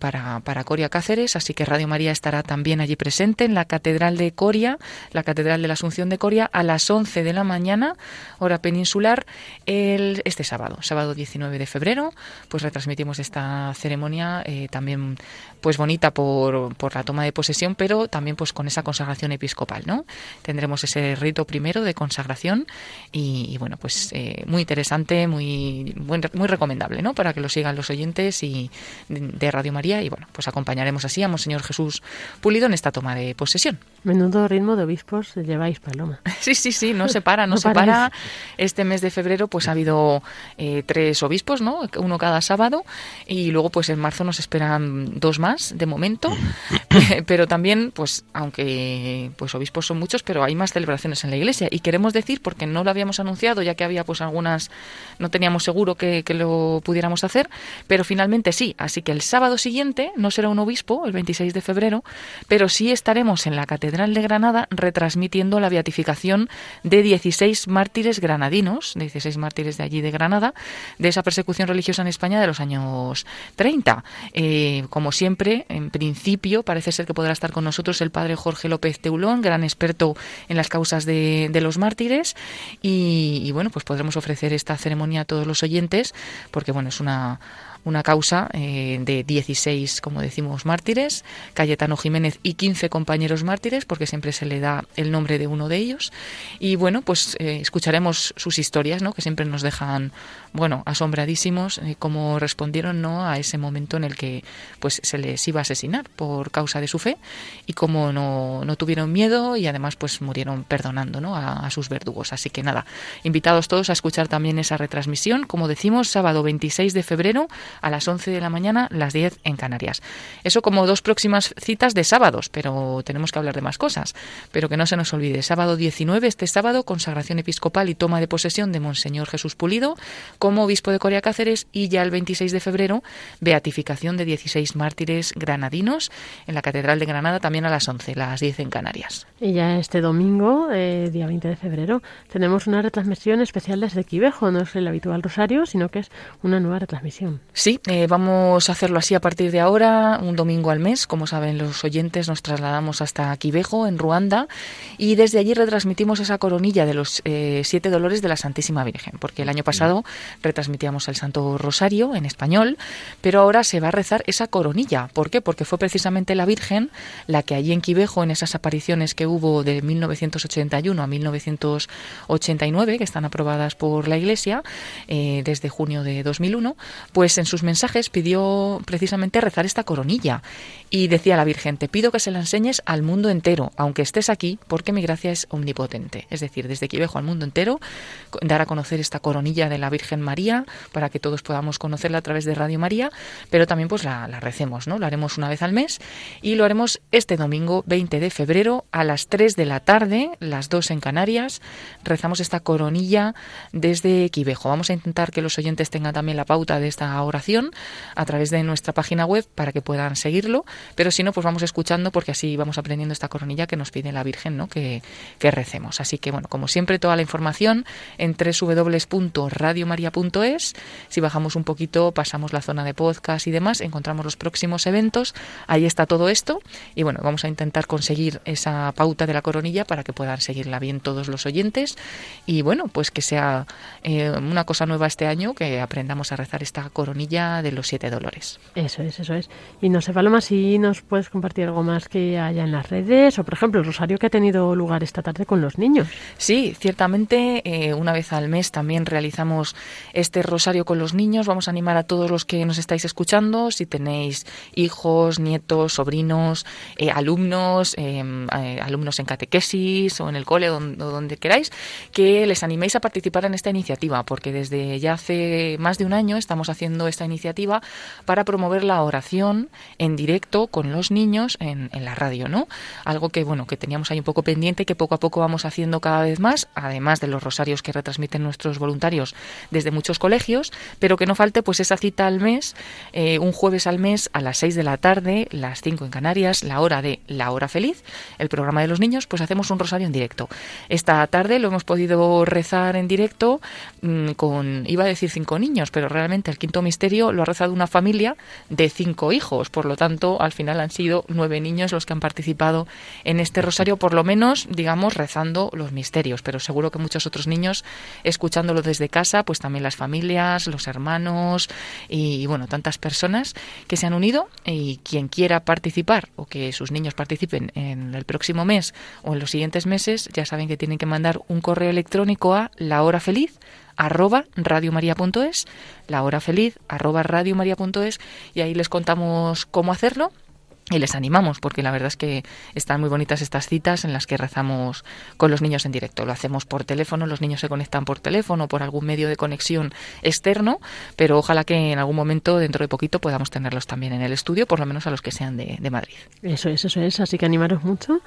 para, para Coria Cáceres. Así que Radio María estará también allí presente en la Catedral de Coria, la Catedral de la Asunción de Coria, a las 11 de la mañana, hora peninsular, el, este sábado, sábado 19 de febrero pues retransmitimos esta ceremonia eh, también pues bonita por, por, la toma de posesión, pero también pues con esa consagración episcopal, ¿no? Tendremos ese rito primero de consagración y, bueno, pues eh, muy interesante, muy, muy recomendable, ¿no? Para que lo sigan los oyentes y de Radio María y bueno, pues acompañaremos así a Monseñor Jesús Pulido en esta toma de posesión. Menudo ritmo de obispos lleváis, Paloma. Sí, sí, sí, no se para, no, se para. Este mes de febrero pues ha habido eh, tres obispos, ¿no? Uno cada sábado y luego pues en marzo nos esperan dos más de momento, pero también pues aunque pues obispos son muchos, pero hay más celebraciones en la iglesia. Y queremos decir porque no lo habíamos anunciado ya que había pues algunas no teníamos seguro que, que lo pudiéramos hacer, pero finalmente sí, así que el sábado siguiente no será un obispo, el 26 de febrero, pero sí estaremos en la Catedral de Granada retransmitiendo la beatificación de 16 mártires granadinos, 16 mártires de allí de Granada, de esa persecución religiosa en España de los años 30. Eh, como siempre, en principio, parece ser que podrá estar con nosotros el padre Jorge López Teulón, gran experto en las causas de, los mártires. Y, y bueno, pues podremos ofrecer esta ceremonia a todos los oyentes, porque bueno, es una una causa eh, de 16, como decimos, mártires, Cayetano Jiménez y 15 compañeros mártires, porque siempre se le da el nombre de uno de ellos. Y bueno, pues eh, escucharemos sus historias, ¿no? que siempre nos dejan, bueno, asombradísimos, eh, cómo respondieron ¿no? a ese momento en el que pues se les iba a asesinar por causa de su fe y cómo no, no tuvieron miedo y además pues murieron perdonando ¿no? a, a sus verdugos. Así que nada, invitados todos a escuchar también esa retransmisión, como decimos, sábado 26 de febrero a las 11 de la mañana, las 10 en Canarias. Eso como dos próximas citas de sábados, pero tenemos que hablar de más cosas. Pero que no se nos olvide, sábado 19, este sábado, consagración episcopal y toma de posesión de Monseñor Jesús Pulido como obispo de Corea Cáceres y ya el 26 de febrero, beatificación de 16 mártires granadinos en la Catedral de Granada también a las 11, las 10 en Canarias. Y ya este domingo, eh, día 20 de febrero, tenemos una retransmisión especial desde Quivejo, no es el habitual rosario, sino que es una nueva retransmisión. Sí, eh, vamos a hacerlo así a partir de ahora, un domingo al mes. Como saben los oyentes, nos trasladamos hasta Quivejo, en Ruanda, y desde allí retransmitimos esa coronilla de los eh, siete dolores de la Santísima Virgen, porque el año pasado retransmitíamos el Santo Rosario en español, pero ahora se va a rezar esa coronilla. ¿Por qué? Porque fue precisamente la Virgen la que allí en Quivejo, en esas apariciones que hubo de 1981 a 1989, que están aprobadas por la Iglesia eh, desde junio de 2001, pues en sus mensajes pidió precisamente rezar esta coronilla y decía la Virgen, te pido que se la enseñes al mundo entero, aunque estés aquí, porque mi gracia es omnipotente. Es decir, desde Quivejo al mundo entero, dar a conocer esta coronilla de la Virgen María para que todos podamos conocerla a través de Radio María, pero también pues la, la recemos, ¿no? Lo haremos una vez al mes y lo haremos este domingo 20 de febrero a las 3 de la tarde, las 2 en Canarias. Rezamos esta coronilla desde Quivejo. Vamos a intentar que los oyentes tengan también la pauta de esta oración a través de nuestra página web para que puedan seguirlo, pero si no, pues vamos escuchando porque así vamos aprendiendo esta coronilla que nos pide la Virgen, ¿no? Que, que recemos. Así que bueno, como siempre, toda la información en www.radiomaria.es. Si bajamos un poquito, pasamos la zona de podcast y demás, encontramos los próximos eventos. Ahí está todo esto. Y bueno, vamos a intentar conseguir esa pauta de la coronilla para que puedan seguirla bien todos los oyentes. Y bueno, pues que sea eh, una cosa nueva este año, que aprendamos a rezar esta coronilla de los siete dolores. Eso es, eso es. Y no sé, Paloma, si nos puedes compartir algo más que haya en las redes o, por ejemplo, el rosario que ha tenido lugar esta tarde con los niños. Sí, ciertamente, eh, una vez al mes también realizamos este rosario con los niños. Vamos a animar a todos los que nos estáis escuchando, si tenéis hijos, nietos, sobrinos, eh, alumnos, em, eh, alumnos en catequesis o en el cole, donde, donde queráis, que les animéis a participar en esta iniciativa, porque desde ya hace más de un año estamos haciendo esta iniciativa para promover la oración en directo con los niños en, en la radio, ¿no? Algo que, bueno, que teníamos ahí un poco pendiente, que poco a poco vamos haciendo cada vez más, además de los rosarios que retransmiten nuestros voluntarios desde muchos colegios, pero que no falte pues esa cita al mes, eh, un jueves al mes a las 6 de la tarde, las 5 en Canarias, la hora de La Hora Feliz, el programa de los niños, pues hacemos un rosario en directo. Esta tarde lo hemos podido rezar en directo mm, con, iba a decir cinco niños, pero realmente el quinto misterio lo ha rezado una familia de cinco hijos, por lo tanto al final han sido nueve niños los que han participado en este rosario, por lo menos, digamos, rezando los misterios, pero seguro que muchos otros niños escuchándolo desde casa, pues también las familias, los hermanos y, bueno, tantas personas que se han unido y quien quiera participar o que sus niños participen en el próximo mes o en los siguientes meses, ya saben que tienen que mandar un correo electrónico a la hora feliz arroba radiomaria.es, la hora feliz arroba radiomaria.es y ahí les contamos cómo hacerlo y les animamos porque la verdad es que están muy bonitas estas citas en las que rezamos con los niños en directo. Lo hacemos por teléfono, los niños se conectan por teléfono, por algún medio de conexión externo, pero ojalá que en algún momento, dentro de poquito, podamos tenerlos también en el estudio, por lo menos a los que sean de, de Madrid. Eso es, eso es. Así que animaros mucho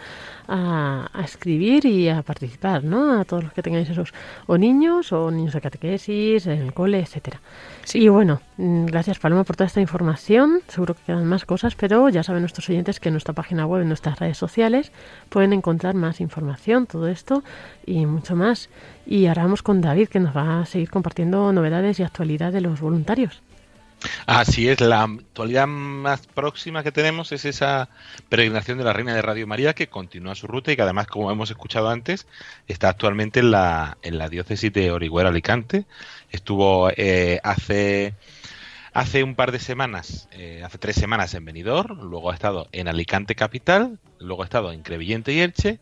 a, a, escribir y a participar, ¿no? A todos los que tengáis esos, o niños, o niños de catequesis, en el cole, etcétera. Sí. Bueno, mm, gracias Paloma por toda esta información. Seguro que quedan más cosas, pero ya saben nuestros oyentes que en nuestra página web, en nuestras redes sociales, pueden encontrar más información, todo esto y mucho más. Y ahora vamos con David, que nos va a seguir compartiendo novedades y actualidad de los voluntarios. Así es, la actualidad más próxima que tenemos es esa peregrinación de la Reina de Radio María que continúa su ruta y que además, como hemos escuchado antes, está actualmente en la, en la diócesis de Orihuela Alicante. Estuvo eh, hace hace un par de semanas, eh, hace tres semanas en Benidorm, luego ha estado en Alicante capital, luego ha estado en Crevillente y Elche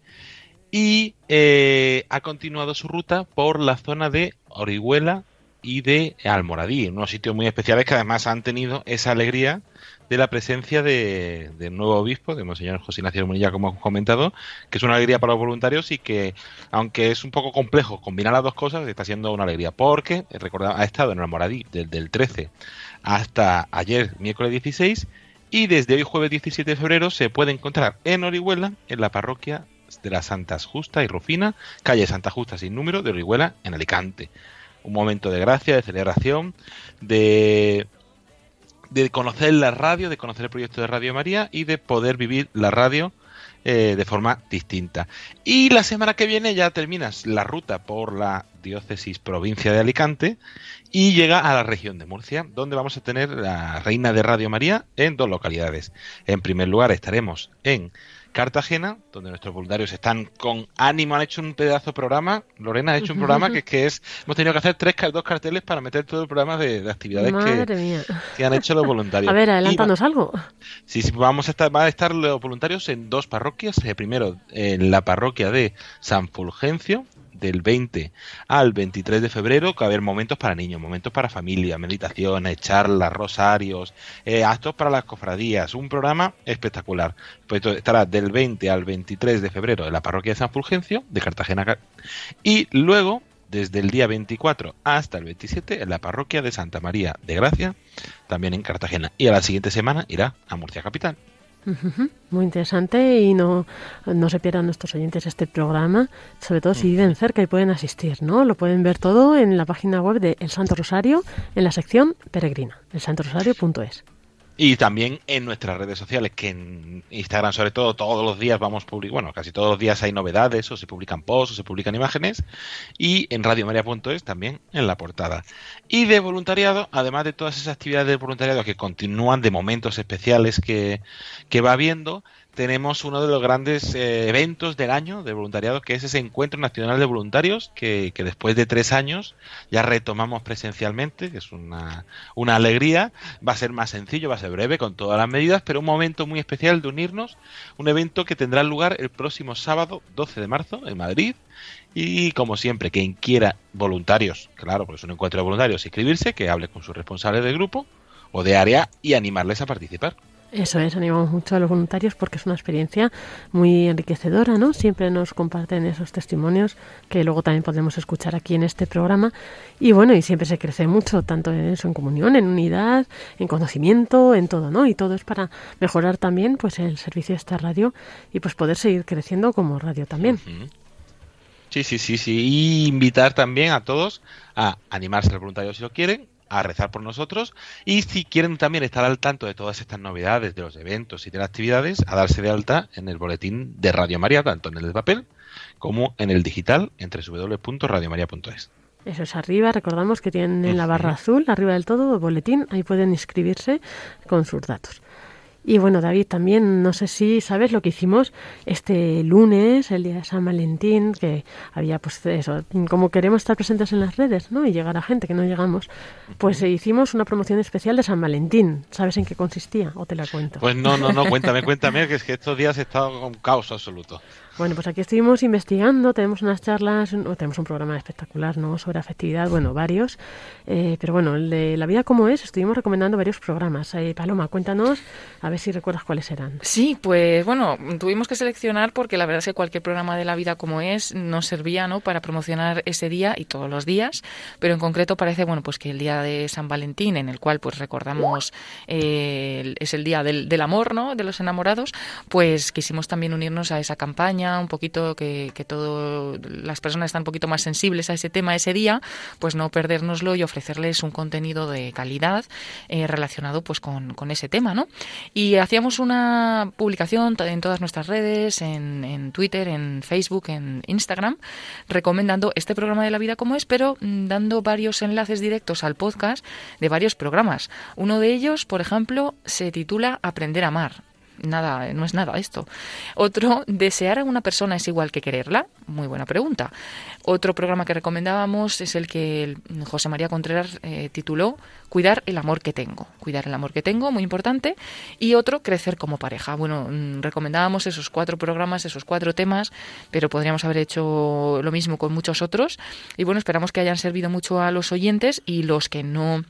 y eh, ha continuado su ruta por la zona de Orihuela y de Almoradí, unos sitios muy especiales que además han tenido esa alegría de la presencia de, del nuevo obispo, de Monseñor José Ignacio Munilla, como hemos comentado, que es una alegría para los voluntarios y que, aunque es un poco complejo combinar las dos cosas, está siendo una alegría, porque, recordad, ha estado en Almoradí desde el 13 hasta ayer, miércoles 16, y desde hoy, jueves 17 de febrero, se puede encontrar en Orihuela, en la parroquia de las Santas Justa y Rufina, calle Santa Justa sin número, de Orihuela, en Alicante. Un momento de gracia, de celebración, de, de conocer la radio, de conocer el proyecto de Radio María y de poder vivir la radio eh, de forma distinta. Y la semana que viene ya terminas la ruta por la diócesis provincia de Alicante y llega a la región de Murcia, donde vamos a tener la Reina de Radio María en dos localidades. En primer lugar estaremos en Cartagena, donde nuestros voluntarios están con ánimo, han hecho un pedazo de programa. Lorena ha hecho un programa que, que es, hemos tenido que hacer tres, dos carteles para meter todo el programa de, de actividades que, que, han hecho los voluntarios. A ver, adelántanos va, algo. Sí, sí, vamos a estar, van a estar los voluntarios en dos parroquias. Eh, primero, en la parroquia de San Fulgencio, del 20 al 23 de febrero que va a haber momentos para niños, momentos para familia, meditaciones, charlas, rosarios, eh, actos para las cofradías, un programa espectacular. Pues estará del 20 al 23 de febrero en la parroquia de San Fulgencio de Cartagena y luego desde el día 24 hasta el 27 en la parroquia de Santa María de Gracia, también en Cartagena. Y a la siguiente semana irá a Murcia Capital. Muy interesante y no, no se pierdan nuestros oyentes este programa, sobre todo si viven cerca y pueden asistir, ¿no? Lo pueden ver todo en la página web de El Santo Rosario, en la sección peregrina, elsantorosario.es. Y también en nuestras redes sociales, que en Instagram sobre todo todos los días vamos publicando, bueno, casi todos los días hay novedades, o se publican posts, o se publican imágenes, y en radiomaria.es también en la portada. Y de voluntariado, además de todas esas actividades de voluntariado que continúan de momentos especiales que, que va habiendo, tenemos uno de los grandes eh, eventos del año de voluntariado, que es ese Encuentro Nacional de Voluntarios, que, que, después de tres años ya retomamos presencialmente, que es una, alegría. Va a ser más sencillo, va a ser breve, con todas las medidas, pero un momento muy especial de unirnos. Un evento que tendrá lugar el próximo sábado 12 de marzo en Madrid. Y como siempre, quien quiera voluntarios, claro, porque es un encuentro de voluntarios, inscribirse, que hable con sus responsables de grupo o de área y animarles a participar. Eso es, animamos mucho a los voluntarios porque es una experiencia muy enriquecedora, ¿no? Siempre nos comparten esos testimonios que luego también podemos escuchar aquí en este programa. Y bueno, y siempre se crece mucho, tanto en eso, en comunión, en unidad, en conocimiento, en todo, ¿no? Y todo es para mejorar también pues el servicio de esta radio y pues poder seguir creciendo como radio también. Sí, sí, sí, sí. Y invitar también a todos a animarse al voluntario si lo quieren, a rezar por nosotros y si quieren también estar al tanto de todas estas novedades, de los eventos y de las actividades, a darse de alta en el boletín de Radio María, tanto en el de papel como en el digital, entre www.radiomaria.es. Eso es arriba, recordamos que tienen en la barra azul, arriba del todo, boletín, ahí pueden inscribirse con sus datos. Y bueno, David, también no sé si sabes lo que hicimos este lunes, el día de San Valentín, que había pues eso, como queremos estar presentes en las redes, ¿no? Y llegar a gente que no llegamos, pues eh, hicimos una promoción especial de San Valentín. ¿Sabes en qué consistía? ¿O te la cuento? Pues no, no, no, cuéntame, cuéntame, que es que estos días he estado con caos absoluto. Bueno, pues aquí estuvimos investigando, tenemos unas charlas, tenemos un programa espectacular, ¿no? Sobre afectividad, bueno, varios. Eh, pero bueno, el de La vida como es, estuvimos recomendando varios programas. Eh, Paloma, cuéntanos, a ver si recuerdas cuáles eran. Sí, pues bueno, tuvimos que seleccionar porque la verdad es que cualquier programa de La vida como es nos servía, ¿no? Para promocionar ese día y todos los días. Pero en concreto parece, bueno, pues que el día de San Valentín, en el cual pues recordamos, eh, es el día del, del amor, ¿no? De los enamorados, pues quisimos también unirnos a esa campaña un poquito que, que todo las personas están un poquito más sensibles a ese tema ese día, pues no perdérnoslo y ofrecerles un contenido de calidad eh, relacionado pues con, ese tema, ¿no? Y hacíamos una publicación en todas nuestras redes, en, en Twitter, en Facebook, en Instagram, recomendando este programa de la vida como es, pero mm, dando varios enlaces directos al podcast de varios programas. Uno de ellos, por ejemplo, se titula Aprender a amar nada, no es nada esto. Otro, desear a una persona es igual que quererla. Muy buena pregunta. Otro programa que recomendábamos es el que José María Contreras eh, tituló Cuidar el amor que tengo. Cuidar el amor que tengo, muy importante. Y otro, crecer como pareja. Bueno, mm, recomendábamos esos cuatro programas, esos cuatro temas, pero podríamos haber hecho lo mismo con muchos otros. Y bueno, esperamos que hayan servido mucho a los oyentes y los que no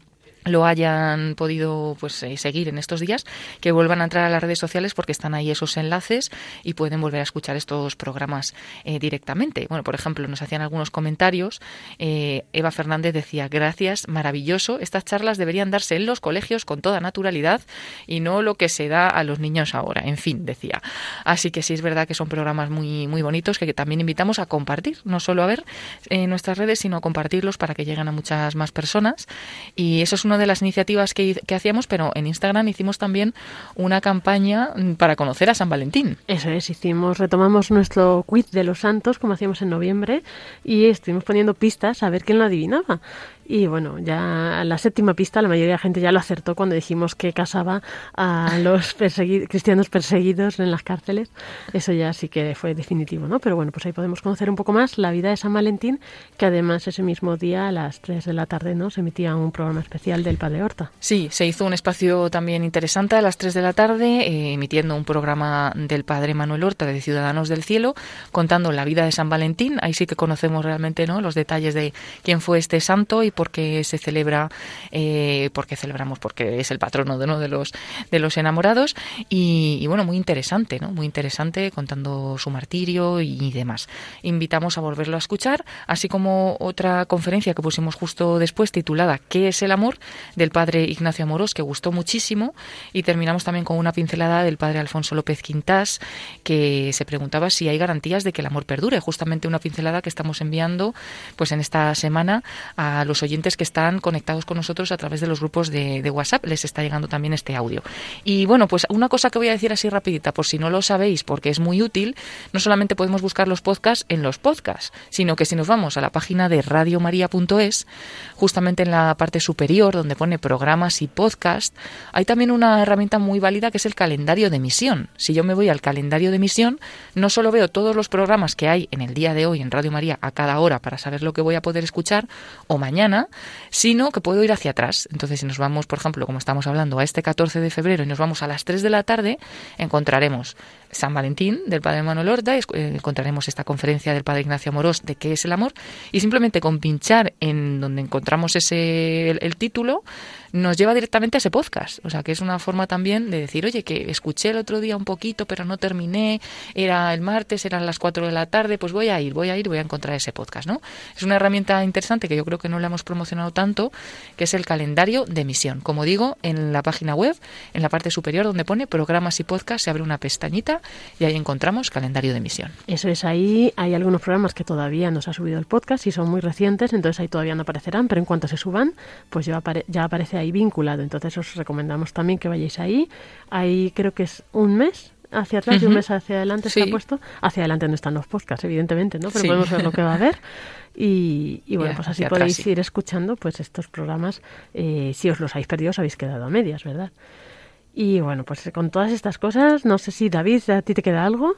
lo hayan podido pues eh, seguir en estos días, que vuelvan a entrar a las redes sociales porque están ahí esos enlaces y pueden volver a escuchar estos programas eh, directamente. Bueno, por ejemplo, nos hacían algunos comentarios. Eh, Eva Fernández decía, gracias, maravilloso. Estas charlas deberían darse en los colegios con toda naturalidad y no lo que se da a los niños ahora. En fin, decía. Así que sí es verdad que son programas muy, muy bonitos que también invitamos a compartir, no solo a ver en nuestras redes, sino a compartirlos para que lleguen a muchas más personas. Y eso es una de las iniciativas que, que, hacíamos, pero en Instagram hicimos también una campaña para conocer a San Valentín. Eso es, hicimos, retomamos nuestro quiz de los santos, como hacíamos en noviembre, y estuvimos poniendo pistas a ver quién lo adivinaba. Y bueno, ya la séptima pista la mayoría de la gente ya lo acertó cuando dijimos que casaba a los cristianos perseguidos en las cárceles. Eso ya sí que fue definitivo, ¿no? Pero bueno, pues ahí podemos conocer un poco más la vida de San Valentín, que además ese mismo día a las 3 de la tarde, ¿no? Se emitía un programa especial del Padre Horta. Sí, se hizo un espacio también interesante a las 3 de la tarde, eh, emitiendo un programa del Padre Manuel Horta de Ciudadanos del Cielo, contando la vida de San Valentín. Ahí sí que conocemos realmente, ¿no? Los detalles de quién fue este santo y porque se celebra, eh, porque celebramos, porque es el patrono de, ¿no? de los de los enamorados y, y, bueno, muy interesante, ¿no? Muy interesante contando su martirio y, demás. Invitamos a volverlo a escuchar, así como otra conferencia que pusimos justo después titulada ¿Qué es el amor? del padre Ignacio Amorós, que gustó muchísimo y terminamos también con una pincelada del padre Alfonso López Quintás, que se preguntaba si hay garantías de que el amor perdure, justamente una pincelada que estamos enviando pues en esta semana a los oyentes que están conectados con nosotros a través de los grupos de, WhatsApp. Les está llegando también este audio. Y bueno, pues una cosa que voy a decir así rapidita, por si no lo sabéis, porque es muy útil, no solamente podemos buscar los podcasts en los podcasts, sino que si nos vamos a la página de radiomaria.es, justamente en la parte superior donde pone programas y podcast, hay también una herramienta muy válida que es el calendario de emisión. Si yo me voy al calendario de emisión, no solo veo todos los programas que hay en el día de hoy en Radio María a cada hora para saber lo que voy a poder escuchar o mañana, sino que puedo ir hacia atrás. Entonces, si nos vamos, por ejemplo, como estamos hablando, a este 14 de febrero y nos vamos a las 3 de la tarde, encontraremos San Valentín del Padre Manuel Horta, encontraremos esta conferencia del Padre Ignacio Amorós de qué es el amor, y simplemente con pinchar en donde encontramos ese el título, nos lleva directamente a ese podcast. O sea, que es una forma también de decir, oye, que escuché el otro día un poquito, pero no terminé, era el martes, eran las 4 de la tarde, pues voy a ir, voy a ir, voy a encontrar ese podcast, ¿no? Es una herramienta interesante que yo creo que no la hemos promocionado tanto, que es el calendario de emisión. Como digo, en la página web, en la parte superior donde pone programas y podcast, se abre una pestañita y ahí encontramos calendario de emisión. Eso es, ahí hay algunos programas que todavía no se ha subido el podcast y son muy recientes, entonces ahí todavía no aparecerán, pero en cuanto se suban, pues ya, apare- ya aparece ahí vinculado. Entonces os recomendamos también que vayáis ahí. Ahí creo que es un mes hacia atrás y un mes hacia adelante se ha puesto. Hacia adelante no están los podcasts, evidentemente, ¿no? Pero Sí. podemos ver lo que va a haber. Y, y bueno, Ya, pues así atrás, podéis sí. ir escuchando pues estos programas. eh, si os los habéis perdido, os habéis quedado a medias, ¿verdad? Y bueno, pues con todas estas cosas, no sé si David, ¿a ti te queda algo?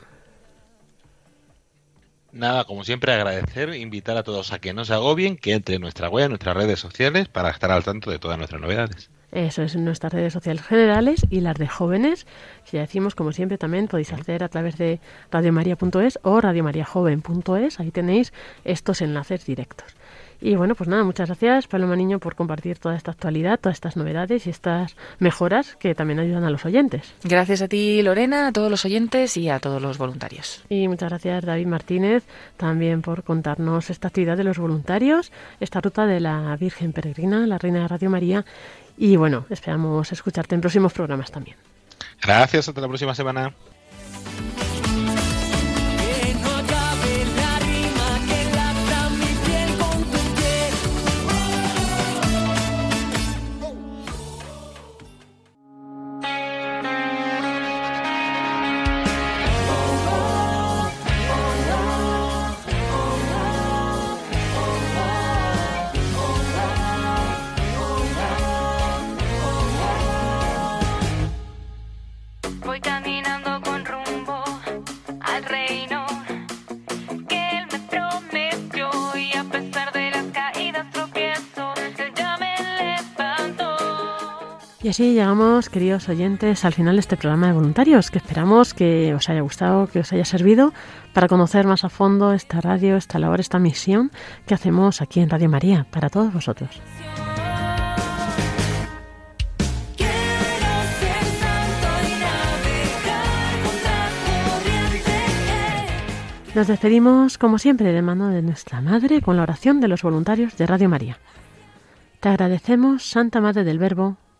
Nada, como siempre, agradecer, invitar a todos a que no se agobien, que entre en nuestra web, en nuestras redes sociales, para estar al tanto de todas nuestras novedades. Eso es nuestras redes sociales generales y las de jóvenes, que ya decimos, como siempre, también podéis acceder a través de radiomaria.es o radiomariajoven.es. Ahí tenéis estos enlaces directos. Y bueno, pues nada, muchas gracias, Paloma Niño, por compartir toda esta actualidad, todas estas novedades y estas mejoras que también ayudan a los oyentes. Gracias a ti, Lorena, a todos los oyentes y a todos los voluntarios. Y muchas gracias, David Martínez, también por contarnos esta actividad de los voluntarios, esta ruta de la Virgen Peregrina, la Reina de Radio María. Y bueno, esperamos escucharte en próximos programas también. Gracias, hasta la próxima semana. Queridos oyentes, al final de este programa de voluntarios, que esperamos que os haya gustado, que os haya servido para conocer más a fondo esta radio, esta labor, esta misión que hacemos aquí en Radio María, para todos vosotros. Nos despedimos, como siempre, de mano de nuestra Madre con la oración de los voluntarios de Radio María. Te agradecemos, Santa Madre del Verbo,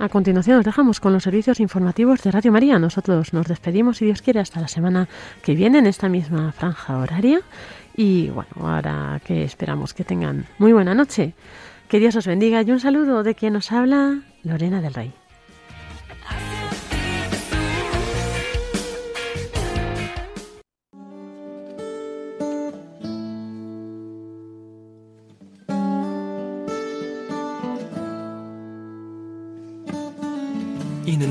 A continuación os dejamos con los servicios informativos de Radio María. Nosotros nos despedimos, si Dios quiere, hasta la semana que viene en esta misma franja horaria. Y bueno, ahora que esperamos que tengan muy buena noche. Que Dios os bendiga y un saludo de quien nos habla, Lorena del Rey.